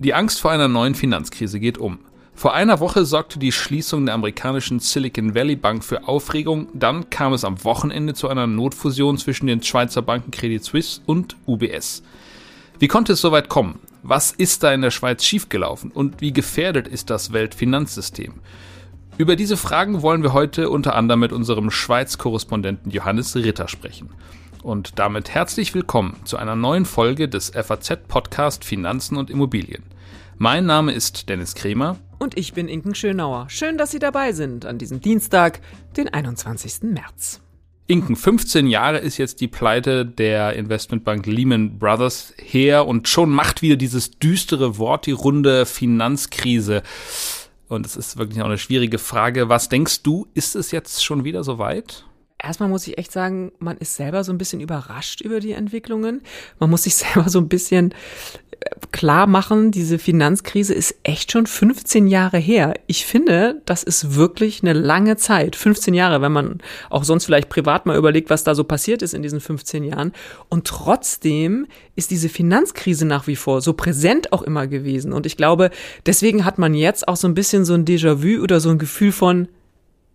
Die Angst vor einer neuen Finanzkrise geht um. Vor einer Woche sorgte die Schließung der amerikanischen Silicon Valley Bank für Aufregung, dann kam es am Wochenende zu einer Notfusion zwischen den Schweizer Banken Credit Suisse und UBS. Wie konnte es soweit kommen? Was ist da in der Schweiz schiefgelaufen und wie gefährdet ist das Weltfinanzsystem? Über diese Fragen wollen wir heute unter anderem mit unserem Schweiz-Korrespondenten Johannes Ritter sprechen. Und damit herzlich willkommen zu einer neuen Folge des FAZ-Podcast Finanzen und Immobilien. Mein Name ist Dennis Kremer. Und ich bin Inken Schönauer. Schön, dass Sie dabei sind an diesem Dienstag, den 21. März. Inken, 15 Jahre ist jetzt die Pleite der Investmentbank Lehman Brothers her und schon macht wieder dieses düstere Wort die runde Finanzkrise. Und es ist wirklich auch eine schwierige Frage. Was denkst du, ist es jetzt schon wieder so weit? Erstmal muss ich echt sagen, man ist selber so ein bisschen überrascht über die Entwicklungen. Man muss sich selber so ein bisschen äh, klar machen, diese Finanzkrise ist echt schon 15 Jahre her. Ich finde, das ist wirklich eine lange Zeit. 15 Jahre, wenn man auch sonst vielleicht privat mal überlegt, was da so passiert ist in diesen 15 Jahren. Und trotzdem ist diese Finanzkrise nach wie vor so präsent auch immer gewesen. Und ich glaube, deswegen hat man jetzt auch so ein bisschen so ein Déjà-vu oder so ein Gefühl von,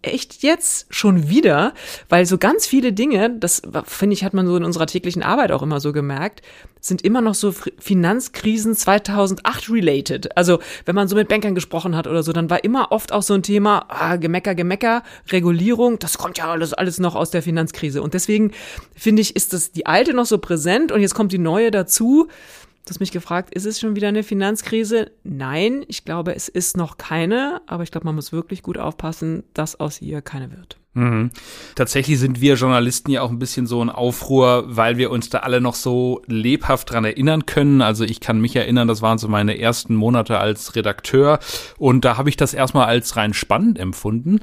echt jetzt schon wieder, weil so ganz viele Dinge, das finde ich, hat man so in unserer täglichen Arbeit auch immer so gemerkt, sind immer noch so Finanzkrisen 2008 related. Also wenn man so mit Bankern gesprochen hat oder so, dann war immer oft auch so ein Thema, ah, Gemecker, Gemecker, Regulierung, das kommt ja alles, alles noch aus der Finanzkrise. Und deswegen finde ich, ist das die alte noch so präsent und jetzt kommt die neue dazu. Du hast mich gefragt, ist es schon wieder eine Finanzkrise? Nein, ich glaube, es ist noch keine, aber ich glaube, man muss wirklich gut aufpassen, dass aus ihr keine wird. Mhm. Tatsächlich sind wir Journalisten ja auch ein bisschen so ein Aufruhr, weil wir uns da alle noch so lebhaft dran erinnern können. Also ich kann mich erinnern, das waren so meine ersten Monate als Redakteur und da habe ich das erstmal als rein spannend empfunden.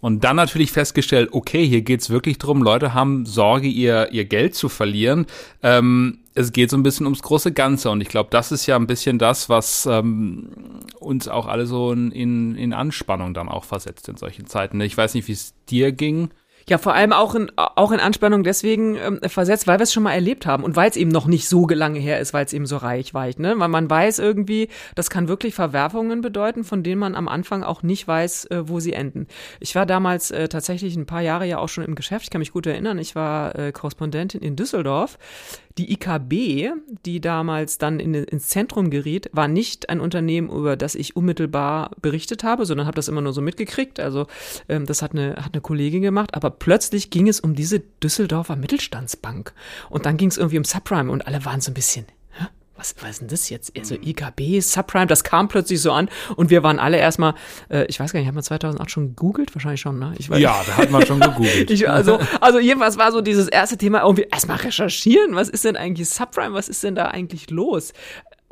Und dann natürlich festgestellt, okay, hier geht's wirklich drum, Leute haben Sorge, ihr, ihr Geld zu verlieren. Ähm, es geht so ein bisschen ums große Ganze und ich glaube, das ist ja ein bisschen das, was ähm, uns auch alle so in, in, Anspannung dann auch versetzt in solchen Zeiten. Ich weiß nicht, wie es dir ging. Ja, vor allem auch in, auch in Anspannung deswegen ähm, versetzt, weil wir es schon mal erlebt haben und weil es eben noch nicht so lange her ist, weil es eben so reich war. Ne? Weil man weiß irgendwie, das kann wirklich Verwerfungen bedeuten, von denen man am Anfang auch nicht weiß, äh, wo sie enden. Ich war damals äh, tatsächlich ein paar Jahre ja auch schon im Geschäft, ich kann mich gut erinnern, ich war äh, Korrespondentin in Düsseldorf die IKB, die damals dann in, ins Zentrum geriet, war nicht ein Unternehmen, über das ich unmittelbar berichtet habe, sondern habe das immer nur so mitgekriegt. Also ähm, das hat eine, hat eine Kollegin gemacht. Aber plötzlich ging es um diese Düsseldorfer Mittelstandsbank. Und dann ging es irgendwie um Subprime und alle waren so ein bisschen, was, was ist denn das jetzt? Also mhm. IKB, Subprime, das kam plötzlich so an und wir waren alle erstmal, äh, ich weiß gar nicht, hat man 2008 schon gegoogelt? Wahrscheinlich schon, ne? Ich weiß, ja, da hat man schon gegoogelt. ich, also, also jedenfalls war so dieses erste Thema irgendwie erstmal recherchieren, was ist denn eigentlich Subprime, was ist denn da eigentlich los?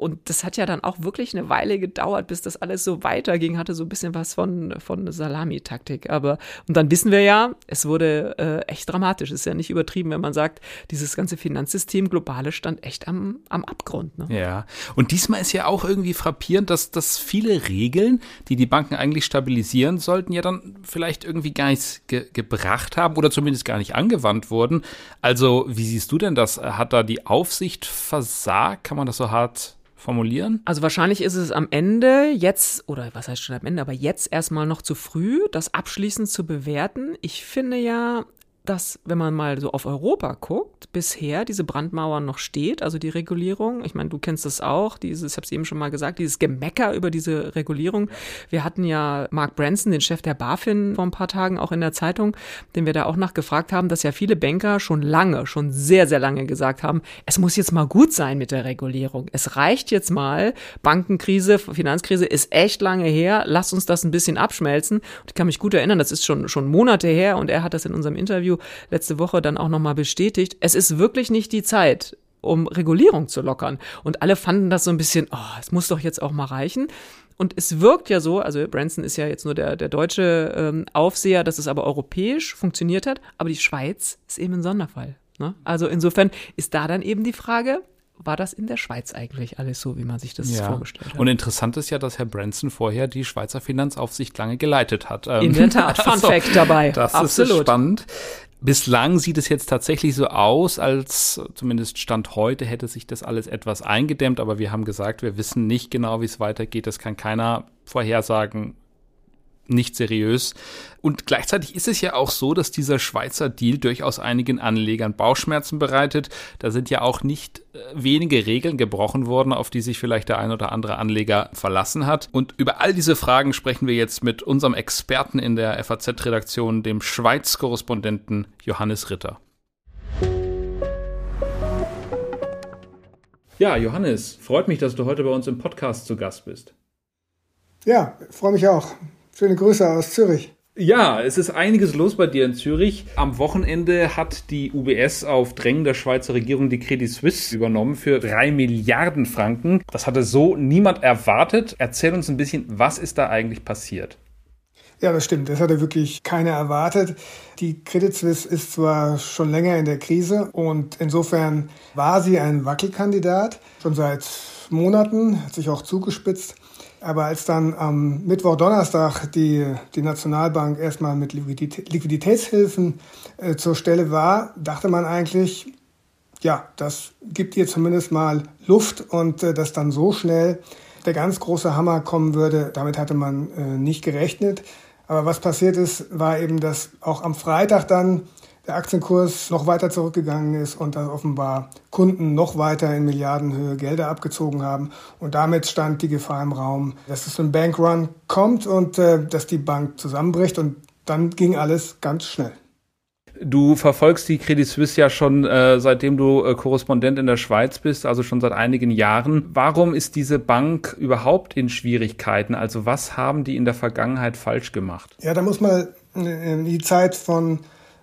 Und das hat ja dann auch wirklich eine Weile gedauert, bis das alles so weiterging, hatte so ein bisschen was von, von Salami-Taktik. Aber, und dann wissen wir ja, es wurde äh, echt dramatisch. Ist ja nicht übertrieben, wenn man sagt, dieses ganze Finanzsystem globale stand echt am, am Abgrund. Ne? Ja. Und diesmal ist ja auch irgendwie frappierend, dass, dass viele Regeln, die die Banken eigentlich stabilisieren sollten, ja dann vielleicht irgendwie gar nichts ge gebracht haben oder zumindest gar nicht angewandt wurden. Also, wie siehst du denn das? Hat da die Aufsicht versagt? Kann man das so hart formulieren? Also wahrscheinlich ist es am Ende jetzt, oder was heißt schon am Ende, aber jetzt erstmal noch zu früh, das abschließend zu bewerten. Ich finde ja, dass, wenn man mal so auf Europa guckt, bisher diese Brandmauer noch steht, also die Regulierung. Ich meine, du kennst das auch, dieses, ich habe es eben schon mal gesagt, dieses Gemecker über diese Regulierung. Wir hatten ja Mark Branson, den Chef der BaFin, vor ein paar Tagen auch in der Zeitung, den wir da auch nachgefragt haben, dass ja viele Banker schon lange, schon sehr, sehr lange gesagt haben, es muss jetzt mal gut sein mit der Regulierung. Es reicht jetzt mal. Bankenkrise, Finanzkrise ist echt lange her. Lass uns das ein bisschen abschmelzen. Und ich kann mich gut erinnern, das ist schon, schon Monate her und er hat das in unserem Interview Interview letzte Woche dann auch nochmal bestätigt. Es ist wirklich nicht die Zeit, um Regulierung zu lockern. Und alle fanden das so ein bisschen, oh, es muss doch jetzt auch mal reichen. Und es wirkt ja so, also Branson ist ja jetzt nur der, der deutsche ähm, Aufseher, dass es aber europäisch funktioniert hat, aber die Schweiz ist eben ein Sonderfall. Ne? Also insofern ist da dann eben die Frage, war das in der Schweiz eigentlich alles so, wie man sich das ja. vorgestellt hat. Und interessant ist ja, dass Herr Branson vorher die Schweizer Finanzaufsicht lange geleitet hat. In der Tat, Fun also, Fact dabei. Das Absolut. ist spannend. Bislang sieht es jetzt tatsächlich so aus, als zumindest Stand heute hätte sich das alles etwas eingedämmt, aber wir haben gesagt, wir wissen nicht genau, wie es weitergeht. Das kann keiner vorhersagen nicht seriös. Und gleichzeitig ist es ja auch so, dass dieser Schweizer Deal durchaus einigen Anlegern Bauchschmerzen bereitet. Da sind ja auch nicht äh, wenige Regeln gebrochen worden, auf die sich vielleicht der ein oder andere Anleger verlassen hat. Und über all diese Fragen sprechen wir jetzt mit unserem Experten in der FAZ-Redaktion, dem Schweiz-Korrespondenten Johannes Ritter. Ja, Johannes, freut mich, dass du heute bei uns im Podcast zu Gast bist. Ja, freue mich auch. Schöne Grüße aus Zürich. Ja, es ist einiges los bei dir in Zürich. Am Wochenende hat die UBS auf Drängen der Schweizer Regierung die Credit Suisse übernommen für drei Milliarden Franken. Das hatte so niemand erwartet. Erzähl uns ein bisschen, was ist da eigentlich passiert? Ja, das stimmt. Das hatte wirklich keiner erwartet. Die Credit Suisse ist zwar schon länger in der Krise und insofern war sie ein Wackelkandidat, schon seit Monaten, hat sich auch zugespitzt. Aber als dann am Mittwoch, Donnerstag die, die Nationalbank erstmal mit Liquiditätshilfen äh, zur Stelle war, dachte man eigentlich, ja, das gibt ihr zumindest mal Luft und äh, dass dann so schnell der ganz große Hammer kommen würde, damit hatte man äh, nicht gerechnet. Aber was passiert ist, war eben, dass auch am Freitag dann der Aktienkurs noch weiter zurückgegangen ist und dass offenbar Kunden noch weiter in Milliardenhöhe Gelder abgezogen haben. Und damit stand die Gefahr im Raum, dass es ein Bankrun kommt und äh, dass die Bank zusammenbricht. Und dann ging alles ganz schnell. Du verfolgst die Credit Suisse ja schon äh, seitdem du äh, Korrespondent in der Schweiz bist, also schon seit einigen Jahren. Warum ist diese Bank überhaupt in Schwierigkeiten? Also was haben die in der Vergangenheit falsch gemacht? Ja, da muss man in die Zeit von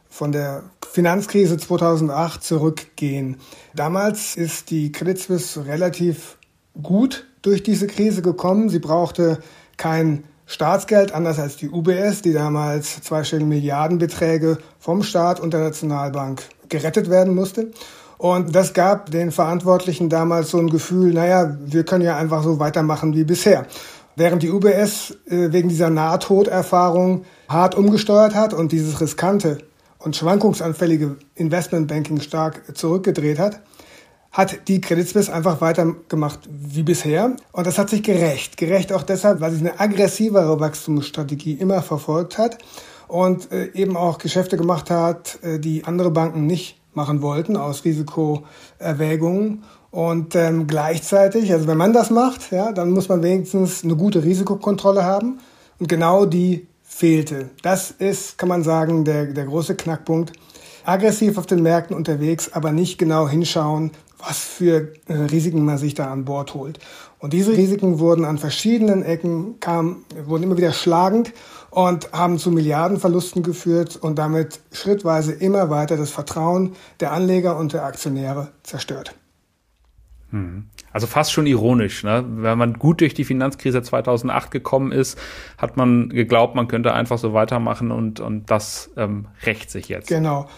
von der Finanzkrise 2008 zurückgehen. Damals ist die Credit Suisse relativ gut durch diese Krise gekommen. Sie brauchte kein Staatsgeld, anders als die UBS, die damals zweistellige Milliardenbeträge vom Staat und der Nationalbank gerettet werden musste. Und das gab den Verantwortlichen damals so ein Gefühl, naja, wir können ja einfach so weitermachen wie bisher. Während die UBS äh, wegen dieser Nahtoderfahrung hart umgesteuert hat und dieses riskante und schwankungsanfällige Investmentbanking stark zurückgedreht hat, hat die Credit Suisse einfach weitergemacht wie bisher. Und das hat sich gerecht. Gerecht auch deshalb, weil sie eine aggressivere Wachstumsstrategie immer verfolgt hat und äh, eben auch Geschäfte gemacht hat, äh, die andere Banken nicht machen wollten aus Risikoerwägungen. Und ähm, gleichzeitig, also wenn man das macht, ja, dann muss man wenigstens eine gute Risikokontrolle haben. Und genau die fehlte. Das ist, kann man sagen, der, der große Knackpunkt. Aggressiv auf den Märkten unterwegs, aber nicht genau hinschauen, was für äh, Risiken man sich da an Bord holt. Und diese Risiken wurden an verschiedenen Ecken, kamen, wurden immer wieder schlagend und haben zu Milliardenverlusten geführt und damit schrittweise immer weiter das Vertrauen der Anleger und der Aktionäre zerstört. Hm. Also fast schon ironisch, ne? Wenn man gut durch die Finanzkrise 2008 gekommen ist, hat man geglaubt, man könnte einfach so weitermachen und, und das ähm, rächt sich jetzt. Genau.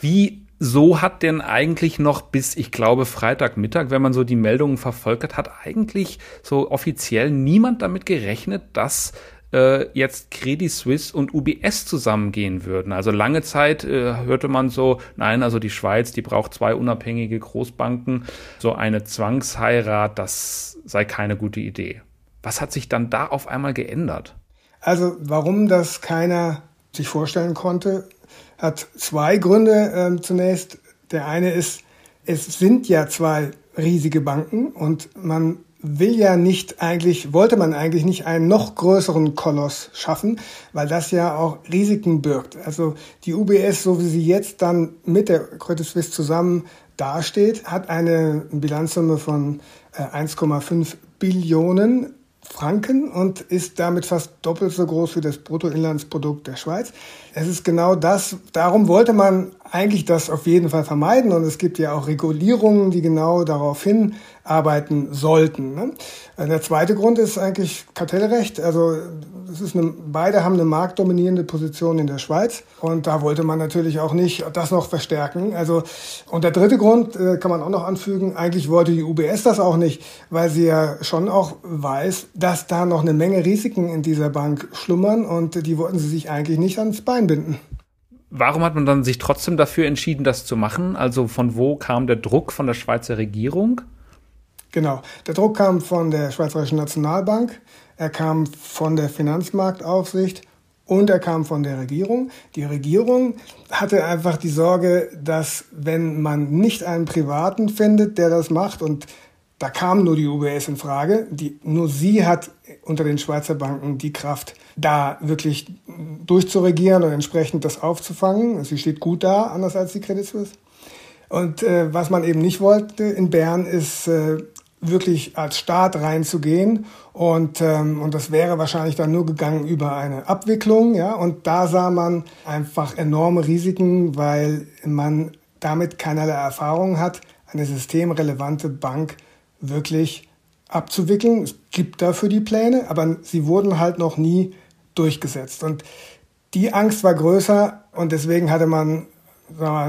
Wie so hat denn eigentlich noch bis, ich glaube, Freitagmittag, wenn man so die Meldungen verfolgt hat, hat eigentlich so offiziell niemand damit gerechnet, dass äh, jetzt Credit Suisse und UBS zusammengehen würden. Also lange Zeit äh, hörte man so, nein, also die Schweiz, die braucht zwei unabhängige Großbanken. So eine Zwangsheirat, das sei keine gute Idee. Was hat sich dann da auf einmal geändert? Also warum das keiner sich vorstellen konnte, hat zwei Gründe. Ähm, zunächst, der eine ist, es sind ja zwei riesige Banken und man will ja nicht eigentlich, wollte man eigentlich nicht einen noch größeren Koloss schaffen, weil das ja auch Risiken birgt. Also die UBS, so wie sie jetzt dann mit der Credit Suisse zusammen dasteht, hat eine Bilanzsumme von 1,5 äh, Billionen Franken und ist damit fast doppelt so groß wie das Bruttoinlandsprodukt der Schweiz. Es ist genau das, darum wollte man eigentlich das auf jeden Fall vermeiden und es gibt ja auch Regulierungen, die genau darauf hinarbeiten sollten. Ne? Der zweite Grund ist eigentlich Kartellrecht. Also es ist eine, beide haben eine marktdominierende Position in der Schweiz und da wollte man natürlich auch nicht das noch verstärken. Also und der dritte Grund äh, kann man auch noch anfügen. Eigentlich wollte die UBS das auch nicht, weil sie ja schon auch weiß, dass da noch eine Menge Risiken in dieser Bank schlummern und die wollten sie sich eigentlich nicht ans Bein binden. Warum hat man dann sich trotzdem dafür entschieden, das zu machen? Also von wo kam der Druck von der Schweizer Regierung? Genau, der Druck kam von der Schweizerischen Nationalbank, er kam von der Finanzmarktaufsicht und er kam von der Regierung. Die Regierung hatte einfach die Sorge, dass wenn man nicht einen Privaten findet, der das macht und da kam nur die UBS in Frage. Die, nur sie hat unter den Schweizer Banken die Kraft, da wirklich durchzuregieren und entsprechend das aufzufangen. Sie steht gut da, anders als die Credit Suisse. Und äh, was man eben nicht wollte in Bern ist äh, wirklich als Staat reinzugehen und ähm, und das wäre wahrscheinlich dann nur gegangen über eine Abwicklung, ja. Und da sah man einfach enorme Risiken, weil man damit keinerlei Erfahrung hat, eine systemrelevante Bank wirklich abzuwickeln. Es gibt dafür die Pläne, aber sie wurden halt noch nie durchgesetzt. Und die Angst war größer und deswegen hatte man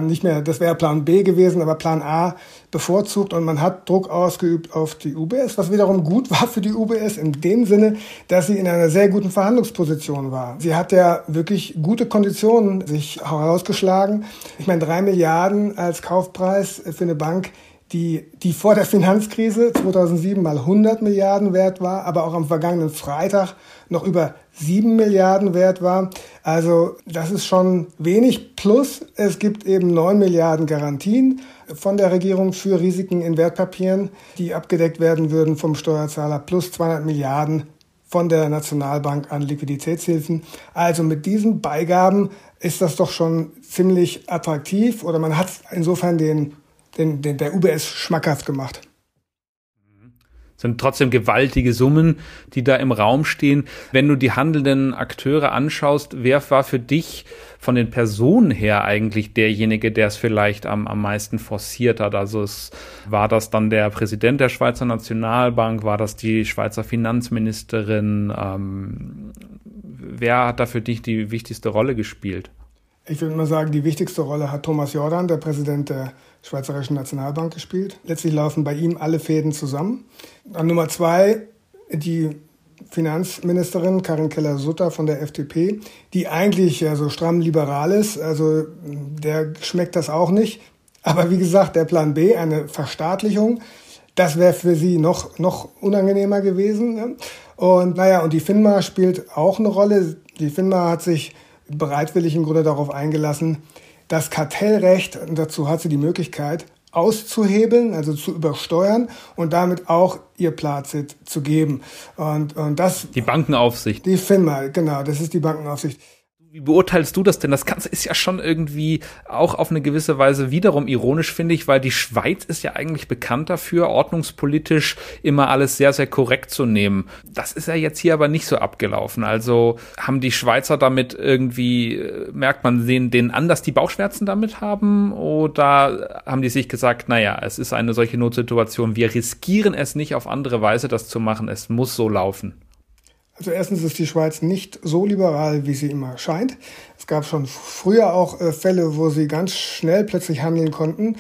nicht mehr, das wäre Plan B gewesen, aber Plan A bevorzugt und man hat Druck ausgeübt auf die UBS, was wiederum gut war für die UBS in dem Sinne, dass sie in einer sehr guten Verhandlungsposition war. Sie hat ja wirklich gute Konditionen sich herausgeschlagen. Ich meine, drei Milliarden als Kaufpreis für eine Bank, die, die vor der Finanzkrise 2007 mal 100 Milliarden wert war, aber auch am vergangenen Freitag noch über 7 Milliarden wert war. Also das ist schon wenig. Plus es gibt eben 9 Milliarden Garantien von der Regierung für Risiken in Wertpapieren, die abgedeckt werden würden vom Steuerzahler, plus 200 Milliarden von der Nationalbank an Liquiditätshilfen. Also mit diesen Beigaben ist das doch schon ziemlich attraktiv oder man hat insofern den den, den, der UBS schmackhaft gemacht. Das sind trotzdem gewaltige Summen, die da im Raum stehen. Wenn du die handelnden Akteure anschaust, wer war für dich von den Personen her eigentlich derjenige, der es vielleicht am, am meisten forciert hat? Also es, war das dann der Präsident der Schweizer Nationalbank? War das die Schweizer Finanzministerin? Ähm, wer hat da für dich die wichtigste Rolle gespielt? Ich würde mal sagen, die wichtigste Rolle hat Thomas Jordan, der Präsident der Schweizerischen Nationalbank, gespielt. Letztlich laufen bei ihm alle Fäden zusammen. An Nummer zwei die Finanzministerin Karin Keller-Sutter von der FDP, die eigentlich so stramm liberal ist. Also der schmeckt das auch nicht. Aber wie gesagt, der Plan B, eine Verstaatlichung, das wäre für sie noch, noch unangenehmer gewesen. Und naja, und die FINMA spielt auch eine Rolle. Die FINMA hat sich bereitwillig im Grunde darauf eingelassen, das Kartellrecht, dazu hat sie die Möglichkeit, auszuhebeln, also zu übersteuern und damit auch ihr Plazit zu geben. Und, und das. Die Bankenaufsicht. Die FINMA, genau, das ist die Bankenaufsicht. Wie beurteilst du das denn? Das Ganze ist ja schon irgendwie auch auf eine gewisse Weise wiederum ironisch, finde ich, weil die Schweiz ist ja eigentlich bekannt dafür, ordnungspolitisch immer alles sehr, sehr korrekt zu nehmen. Das ist ja jetzt hier aber nicht so abgelaufen. Also haben die Schweizer damit irgendwie, äh, merkt man denen, denen an, dass die Bauchschmerzen damit haben? Oder haben die sich gesagt, naja, es ist eine solche Notsituation, wir riskieren es nicht auf andere Weise, das zu machen, es muss so laufen? Also erstens ist die Schweiz nicht so liberal, wie sie immer scheint. Es gab schon früher auch äh, Fälle, wo sie ganz schnell plötzlich handeln konnten.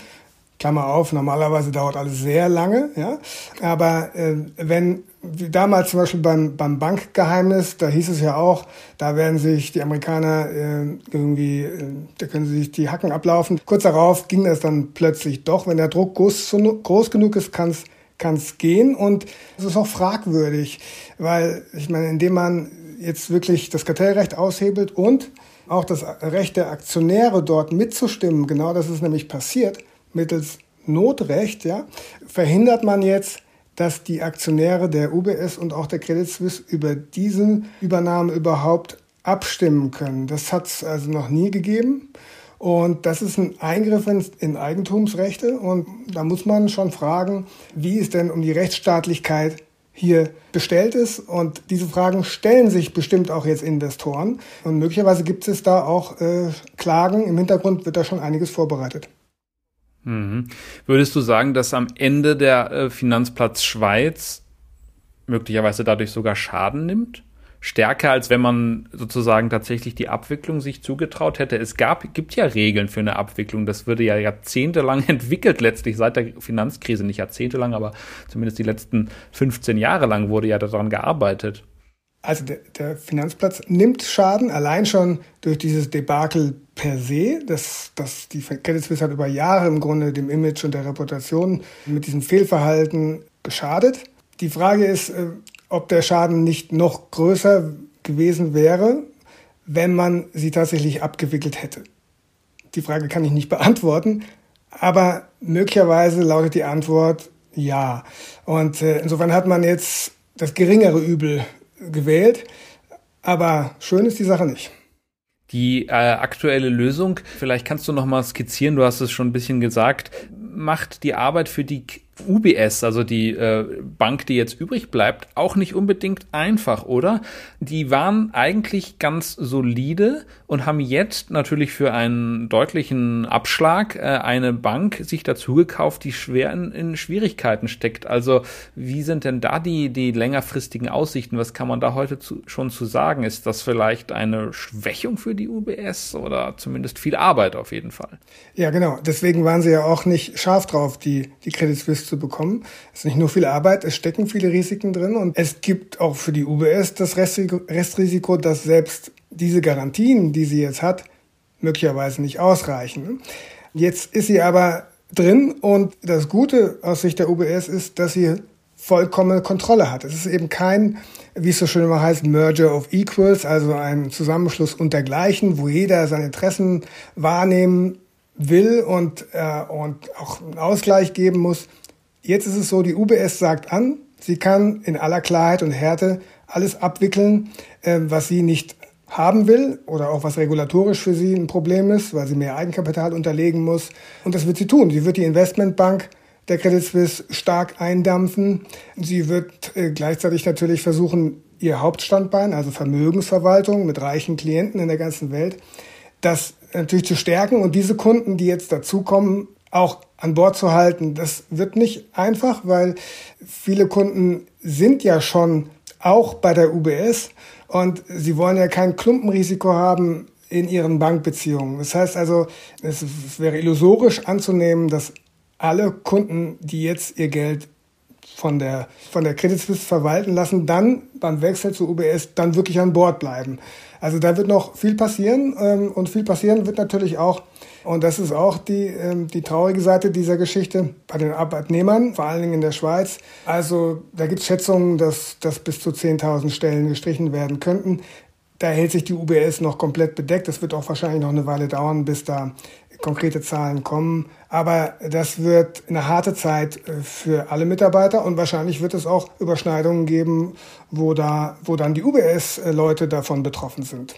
Klammer auf, normalerweise dauert alles sehr lange, ja. Aber äh, wenn wie damals zum Beispiel beim, beim Bankgeheimnis, da hieß es ja auch, da werden sich die Amerikaner äh, irgendwie, äh, da können sie sich die Hacken ablaufen. Kurz darauf ging das dann plötzlich doch. Wenn der Druck groß, groß genug ist, kann es kann es gehen und es ist auch fragwürdig, weil ich meine, indem man jetzt wirklich das Kartellrecht aushebelt und auch das Recht der Aktionäre dort mitzustimmen, genau das ist nämlich passiert, mittels Notrecht, ja, verhindert man jetzt, dass die Aktionäre der UBS und auch der Credit Suisse über diesen Übernahme überhaupt abstimmen können. Das hat es also noch nie gegeben. Und das ist ein Eingriff in Eigentumsrechte. Und da muss man schon fragen, wie es denn um die Rechtsstaatlichkeit hier bestellt ist. Und diese Fragen stellen sich bestimmt auch jetzt Investoren. Und möglicherweise gibt es da auch äh, Klagen. Im Hintergrund wird da schon einiges vorbereitet. Mhm. Würdest du sagen, dass am Ende der äh, Finanzplatz Schweiz möglicherweise dadurch sogar Schaden nimmt? Stärker, als wenn man sozusagen tatsächlich die Abwicklung sich zugetraut hätte. Es gab, gibt ja Regeln für eine Abwicklung. Das würde ja jahrzehntelang entwickelt, letztlich seit der Finanzkrise. Nicht jahrzehntelang, aber zumindest die letzten 15 Jahre lang wurde ja daran gearbeitet. Also der, der Finanzplatz nimmt Schaden, allein schon durch dieses Debakel per se. Das, das, die Credit Suisse hat über Jahre im Grunde dem Image und der Reputation mit diesem Fehlverhalten geschadet. Die Frage ist, äh, ob der Schaden nicht noch größer gewesen wäre, wenn man sie tatsächlich abgewickelt hätte. Die Frage kann ich nicht beantworten, aber möglicherweise lautet die Antwort ja. Und äh, insofern hat man jetzt das geringere Übel gewählt, aber schön ist die Sache nicht. Die äh, aktuelle Lösung, vielleicht kannst du noch mal skizzieren, du hast es schon ein bisschen gesagt, macht die Arbeit für die UBS, also die äh, Bank, die jetzt übrig bleibt, auch nicht unbedingt einfach, oder? Die waren eigentlich ganz solide und haben jetzt natürlich für einen deutlichen Abschlag äh, eine Bank sich dazu gekauft, die schwer in, in Schwierigkeiten steckt. Also wie sind denn da die, die längerfristigen Aussichten? Was kann man da heute zu, schon zu sagen? Ist das vielleicht eine Schwächung für die UBS oder zumindest viel Arbeit auf jeden Fall? Ja, genau. Deswegen waren sie ja auch nicht scharf drauf, die, die Credit Suisse zu bekommen. Es ist nicht nur viel Arbeit, es stecken viele Risiken drin und es gibt auch für die UBS das Restrisiko, dass selbst diese Garantien, die sie jetzt hat, möglicherweise nicht ausreichen. Jetzt ist sie aber drin und das Gute aus Sicht der UBS ist, dass sie vollkommene Kontrolle hat. Es ist eben kein, wie es so schön immer heißt, Merger of Equals, also ein Zusammenschluss untergleichen, wo jeder seine Interessen wahrnehmen will und, äh, und auch einen Ausgleich geben muss. Jetzt ist es so, die UBS sagt an, sie kann in aller Klarheit und Härte alles abwickeln, äh, was sie nicht haben will oder auch was regulatorisch für sie ein Problem ist, weil sie mehr Eigenkapital unterlegen muss. Und das wird sie tun. Sie wird die Investmentbank der Credit Suisse stark eindampfen. Sie wird äh, gleichzeitig natürlich versuchen, ihr Hauptstandbein, also Vermögensverwaltung mit reichen Klienten in der ganzen Welt, das natürlich zu stärken und diese Kunden, die jetzt dazukommen, auch an Bord zu halten. Das wird nicht einfach, weil viele Kunden sind ja schon auch bei der UBS und sie wollen ja kein Klumpenrisiko haben in ihren Bankbeziehungen. Das heißt also, es wäre illusorisch anzunehmen, dass alle Kunden, die jetzt ihr Geld von der, von der Credit Suisse verwalten lassen, dann beim Wechsel zur UBS dann wirklich an Bord bleiben. Also da wird noch viel passieren ähm, und viel passieren wird natürlich auch, und das ist auch die, ähm, die traurige Seite dieser Geschichte bei den Arbeitnehmern, vor allen Dingen in der Schweiz. Also da gibt es Schätzungen, dass, dass bis zu 10.000 Stellen gestrichen werden könnten. Da hält sich die UBS noch komplett bedeckt. Das wird auch wahrscheinlich noch eine Weile dauern, bis da konkrete Zahlen kommen. Aber das wird eine harte Zeit äh, für alle Mitarbeiter und wahrscheinlich wird es auch Überschneidungen geben, wo, da, wo dann die UBS-Leute davon betroffen sind.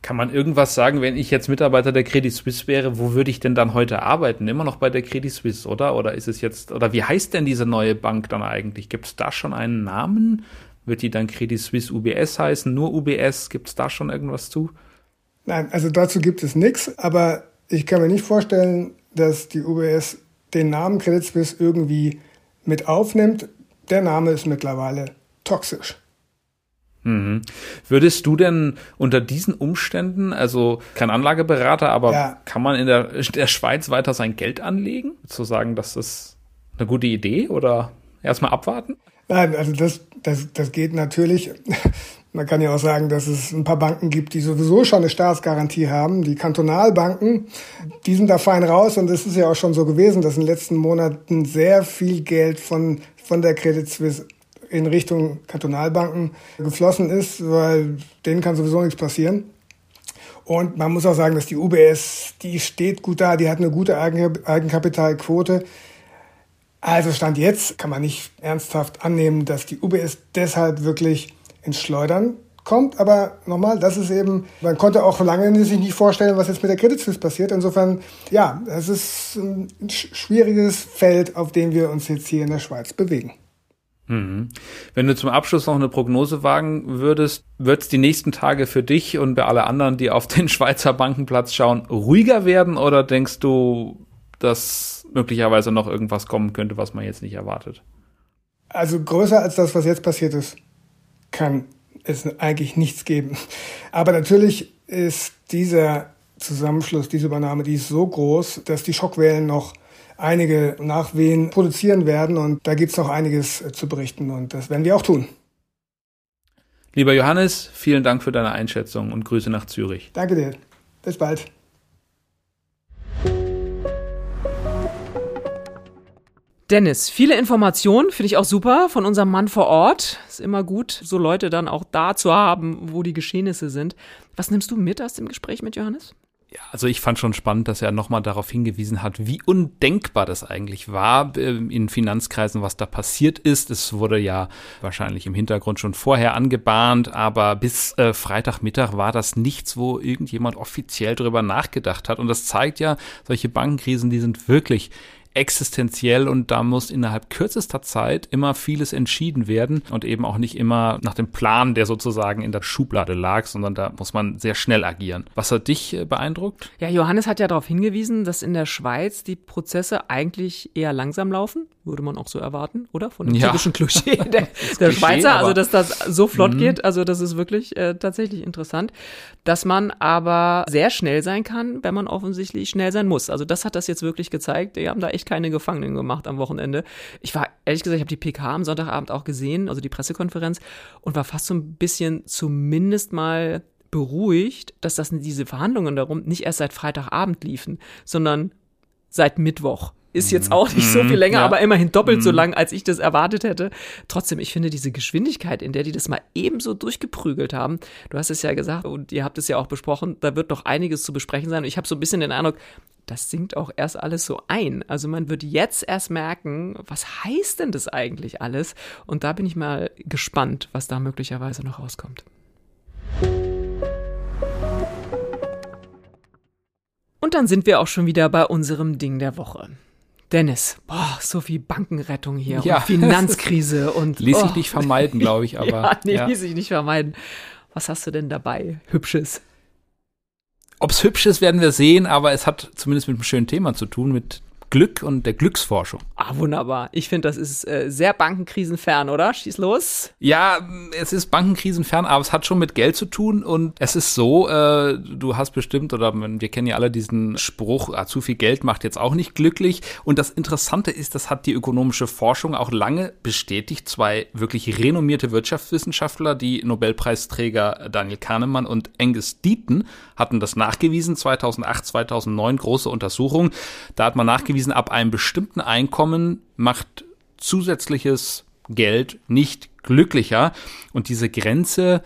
Kann man irgendwas sagen, wenn ich jetzt Mitarbeiter der Credit Suisse wäre, wo würde ich denn dann heute arbeiten? Immer noch bei der Credit Suisse, oder? Oder ist es jetzt, oder wie heißt denn diese neue Bank dann eigentlich? Gibt es da schon einen Namen? Wird die dann Credit Suisse UBS heißen? Nur UBS? Gibt es da schon irgendwas zu? Nein, also dazu gibt es nichts, aber ich kann mir nicht vorstellen, dass die UBS den Namen Credit Suisse irgendwie mit aufnimmt. Der Name ist mittlerweile toxisch. Mhm. Würdest du denn unter diesen Umständen, also kein Anlageberater, aber ja. kann man in der, der Schweiz weiter sein Geld anlegen? Zu sagen, das ist eine gute Idee oder erstmal abwarten? Nein, also das, das, das geht natürlich. Man kann ja auch sagen, dass es ein paar Banken gibt, die sowieso schon eine Staatsgarantie haben. Die Kantonalbanken, die sind da fein raus und es ist ja auch schon so gewesen, dass in den letzten Monaten sehr viel Geld von, von der Credit Suisse in Richtung Kantonalbanken geflossen ist, weil denen kann sowieso nichts passieren. Und man muss auch sagen, dass die UBS, die steht gut da, die hat eine gute Eigenkapitalquote. Also Stand jetzt kann man nicht ernsthaft annehmen, dass die UBS deshalb wirklich ins Schleudern kommt. Aber nochmal, das ist eben, man konnte auch lange sich nicht vorstellen, was jetzt mit der Credit Suisse passiert. Insofern, ja, es ist ein schwieriges Feld, auf dem wir uns jetzt hier in der Schweiz bewegen. Mhm. Wenn du zum Abschluss noch eine Prognose wagen würdest, wird es die nächsten Tage für dich und bei alle anderen, die auf den Schweizer Bankenplatz schauen, ruhiger werden oder denkst du, dass möglicherweise noch irgendwas kommen könnte, was man jetzt nicht erwartet? Also größer als das, was jetzt passiert ist, kann es eigentlich nichts geben. Aber natürlich ist dieser Zusammenschluss, diese Übernahme, die ist so groß, dass die Schockwellen noch einige Nachwehen produzieren werden und da gibt es noch einiges äh, zu berichten und das werden wir auch tun. Lieber Johannes, vielen Dank für deine Einschätzung und Grüße nach Zürich. Danke dir. Bis bald. Dennis, viele Informationen, finde ich auch super von unserem Mann vor Ort. Ist immer gut, so Leute dann auch da zu haben, wo die Geschehnisse sind. Was nimmst du mit aus dem Gespräch mit Johannes? Ja, also ich fand schon spannend, dass er nochmal darauf hingewiesen hat, wie undenkbar das eigentlich war ähm, in Finanzkreisen, was da passiert ist. Es wurde ja wahrscheinlich im Hintergrund schon vorher angebahnt, aber bis äh, Freitagmittag war das nichts, wo irgendjemand offiziell drüber nachgedacht hat. Und das zeigt ja, solche Bankenkrisen, die sind wirklich existenziell und da muss innerhalb kürzester Zeit immer vieles entschieden werden und eben auch nicht immer nach dem Plan, der sozusagen in der Schublade lag, sondern da muss man sehr schnell agieren. Was hat dich äh, beeindruckt? Ja, Johannes hat ja darauf hingewiesen, dass in der Schweiz die Prozesse eigentlich eher langsam laufen, würde man auch so erwarten, oder? Von dem ja. typischen Klischee der, der Klischee, Schweizer, also dass das so flott mhm. geht, also das ist wirklich äh, tatsächlich interessant, dass man aber sehr schnell sein kann, wenn man offensichtlich schnell sein muss. Also das hat das jetzt wirklich gezeigt. Die haben da echt keine Gefangenen gemacht am Wochenende. Ich war, ehrlich gesagt, ich habe die PK am Sonntagabend auch gesehen, also die Pressekonferenz, und war fast so ein bisschen zumindest mal beruhigt, dass das diese Verhandlungen darum nicht erst seit Freitagabend liefen, sondern seit Mittwoch. Ist jetzt auch nicht so viel mhm. länger, ja. aber immerhin doppelt so mhm. lang, als ich das erwartet hätte. Trotzdem, ich finde diese Geschwindigkeit, in der die das mal ebenso durchgeprügelt haben, du hast es ja gesagt und ihr habt es ja auch besprochen, da wird noch einiges zu besprechen sein. Und ich habe so ein bisschen den Eindruck, das sinkt auch erst alles so ein. Also man wird jetzt erst merken, was heißt denn das eigentlich alles? Und da bin ich mal gespannt, was da möglicherweise noch rauskommt. Und dann sind wir auch schon wieder bei unserem Ding der Woche. Dennis, boah, so viel Bankenrettung hier ja. und Finanzkrise und ließ oh. sich nicht vermeiden, glaube ich, aber ja, nee, ja. ließ sich nicht vermeiden. Was hast du denn dabei? Hübsches. Ob es hübsch ist, werden wir sehen, aber es hat zumindest mit einem schönen Thema zu tun, mit Glück und der Glücksforschung. Ah, wunderbar. Ich finde, das ist äh, sehr bankenkrisenfern, oder? Schieß los. Ja, es ist bankenkrisenfern, aber es hat schon mit Geld zu tun und es ist so, äh, du hast bestimmt, oder wir kennen ja alle diesen Spruch, ah, zu viel Geld macht jetzt auch nicht glücklich. Und das Interessante ist, das hat die ökonomische Forschung auch lange bestätigt. Zwei wirklich renommierte Wirtschaftswissenschaftler, die Nobelpreisträger Daniel Kahnemann und Angus Deaton, hatten das nachgewiesen, 2008, 2009, große Untersuchung. Da hat man nachgewiesen, nachgewiesen, ab einem bestimmten Einkommen macht zusätzliches Geld nicht glücklicher. Und diese Grenze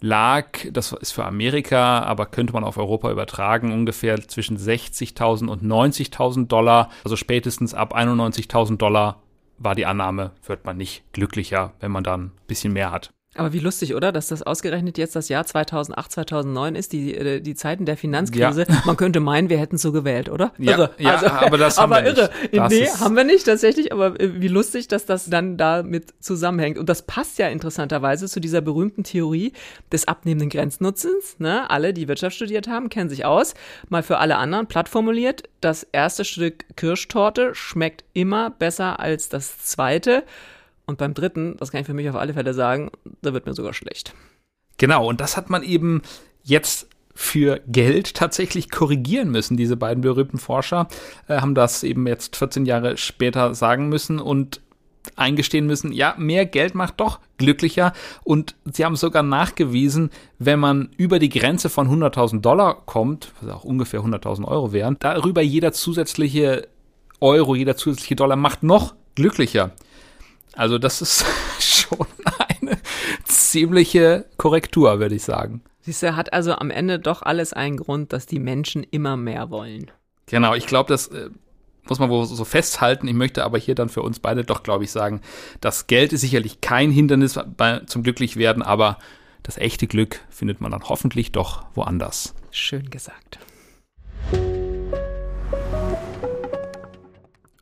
lag, das ist für Amerika, aber könnte man auf Europa übertragen, ungefähr zwischen 60.000 und 90.000 Dollar. Also spätestens ab 91.000 Dollar war die Annahme, wird man nicht glücklicher, wenn man dann ein bisschen mehr hat. Aber wie lustig, oder? Dass das ausgerechnet jetzt das Jahr 2008, 2009 ist, die, äh, die Zeiten der Finanzkrise. Ja. Man könnte meinen, wir hätten so gewählt, oder? Ja, irre. ja also, aber das haben aber wir irre. nicht. Das nee, haben wir nicht tatsächlich, aber äh, wie lustig, dass das dann damit zusammenhängt. Und das passt ja interessanterweise zu dieser berühmten Theorie des abnehmenden Grenznutzens. Ne? Alle, die Wirtschaft studiert haben, kennen sich aus. Mal für alle anderen platt formuliert, das erste Stück Kirschtorte schmeckt immer besser als das zweite. Und beim dritten, das kann ich für mich auf alle Fälle sagen, da wird mir sogar schlecht. Genau, und das hat man eben jetzt für Geld tatsächlich korrigieren müssen. Diese beiden berühmten Forscher äh, haben das eben jetzt 14 Jahre später sagen müssen und eingestehen müssen, ja, mehr Geld macht doch glücklicher. Und sie haben sogar nachgewiesen, wenn man über die Grenze von 100.000 Dollar kommt, was auch ungefähr 100.000 Euro wären, darüber jeder zusätzliche Euro, jeder zusätzliche Dollar macht noch glücklicher. Also das ist schon eine ziemliche Korrektur, würde ich sagen. Siehst du, hat also am Ende doch alles einen Grund, dass die Menschen immer mehr wollen. Genau, ich glaube, das äh, muss man wohl so festhalten. Ich möchte aber hier dann für uns beide doch, glaube ich, sagen, das Geld ist sicherlich kein Hindernis bei, zum Glücklichwerden, aber das echte Glück findet man dann hoffentlich doch woanders. Schön gesagt.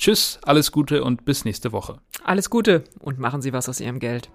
Tschüss, alles Gute und bis nächste Woche. Alles Gute und machen Sie was aus Ihrem Geld.